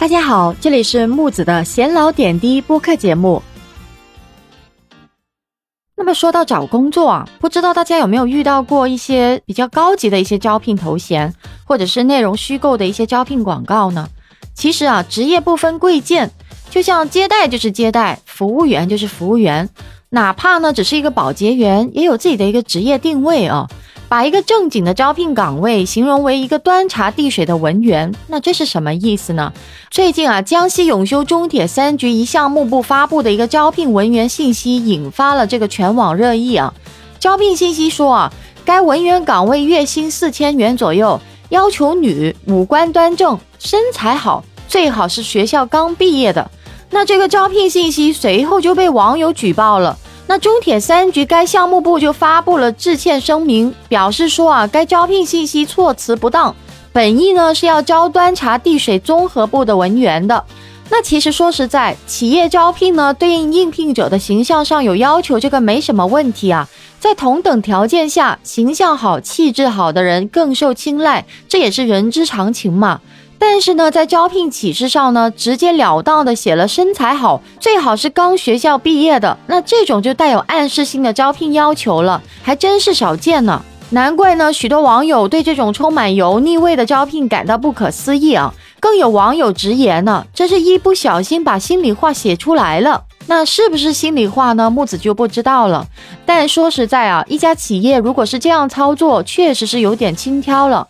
大家好，这里是木子的闲聊点滴播客节目。那么说到找工作啊，不知道大家有没有遇到过一些比较高级的一些招聘头衔，或者是内容虚构的一些招聘广告呢？其实啊，职业不分贵贱，就像接待就是接待，服务员就是服务员，哪怕呢只是一个保洁员，也有自己的一个职业定位啊。把一个正经的招聘岗位形容为一个端茶递水的文员，那这是什么意思呢？最近啊，江西永修中铁三局一项目部发布的一个招聘文员信息，引发了这个全网热议啊。招聘信息说啊，该文员岗位月薪四千元左右，要求女，五官端正，身材好，最好是学校刚毕业的。那这个招聘信息随后就被网友举报了。那中铁三局该项目部就发布了致歉声明，表示说啊，该招聘信息措辞不当，本意呢是要招端茶递水综合部的文员的。那其实说实在，企业招聘呢，对应应聘者的形象上有要求，这个没什么问题啊。在同等条件下，形象好、气质好的人更受青睐，这也是人之常情嘛。但是呢，在招聘启事上呢，直截了当的写了身材好，最好是刚学校毕业的，那这种就带有暗示性的招聘要求了，还真是少见呢。难怪呢，许多网友对这种充满油腻味的招聘感到不可思议啊。更有网友直言呢，这是一不小心把心里话写出来了。那是不是心里话呢？木子就不知道了。但说实在啊，一家企业如果是这样操作，确实是有点轻佻了。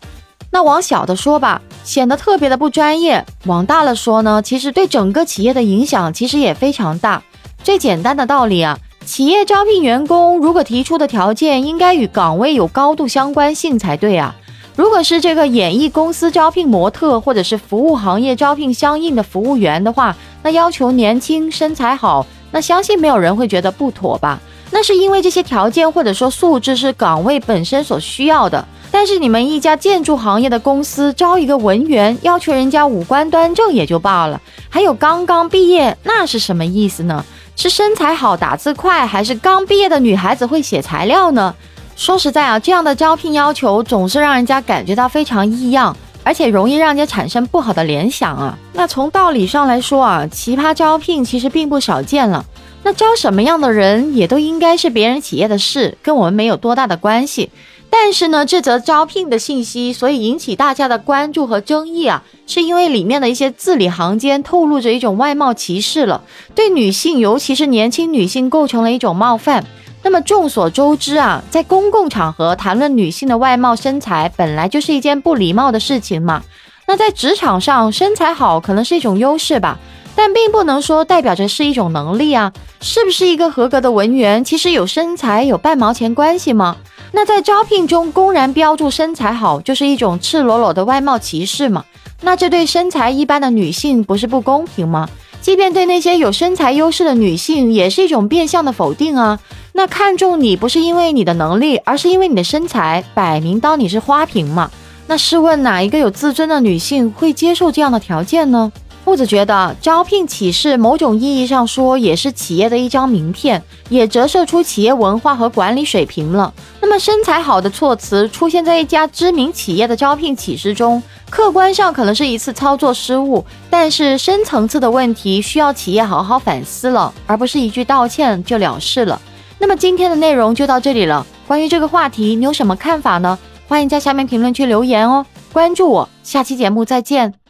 那往小的说吧。显得特别的不专业。往大了说呢，其实对整个企业的影响其实也非常大。最简单的道理啊，企业招聘员工如果提出的条件应该与岗位有高度相关性才对啊。如果是这个演艺公司招聘模特，或者是服务行业招聘相应的服务员的话，那要求年轻、身材好，那相信没有人会觉得不妥吧？那是因为这些条件或者说素质是岗位本身所需要的。但是你们一家建筑行业的公司招一个文员，要求人家五官端正也就罢了，还有刚刚毕业，那是什么意思呢？是身材好、打字快，还是刚毕业的女孩子会写材料呢？说实在啊，这样的招聘要求总是让人家感觉到非常异样，而且容易让人家产生不好的联想啊。那从道理上来说啊，奇葩招聘其实并不少见了。那招什么样的人，也都应该是别人企业的事，跟我们没有多大的关系。但是呢，这则招聘的信息，所以引起大家的关注和争议啊，是因为里面的一些字里行间透露着一种外貌歧视了，对女性，尤其是年轻女性构成了一种冒犯。那么众所周知啊，在公共场合谈论女性的外貌身材，本来就是一件不礼貌的事情嘛。那在职场上，身材好可能是一种优势吧，但并不能说代表着是一种能力啊。是不是一个合格的文员，其实有身材有半毛钱关系吗？那在招聘中公然标注身材好，就是一种赤裸裸的外貌歧视吗？那这对身材一般的女性不是不公平吗？即便对那些有身材优势的女性，也是一种变相的否定啊！那看中你不是因为你的能力，而是因为你的身材，摆明当你是花瓶嘛？那试问哪一个有自尊的女性会接受这样的条件呢？木子觉得，招聘启事某种意义上说也是企业的一张名片，也折射出企业文化和管理水平了。那么，身材好的措辞出现在一家知名企业的招聘启事中，客观上可能是一次操作失误，但是深层次的问题需要企业好好反思了，而不是一句道歉就了事了。那么，今天的内容就到这里了。关于这个话题，你有什么看法呢？欢迎在下面评论区留言哦。关注我，下期节目再见。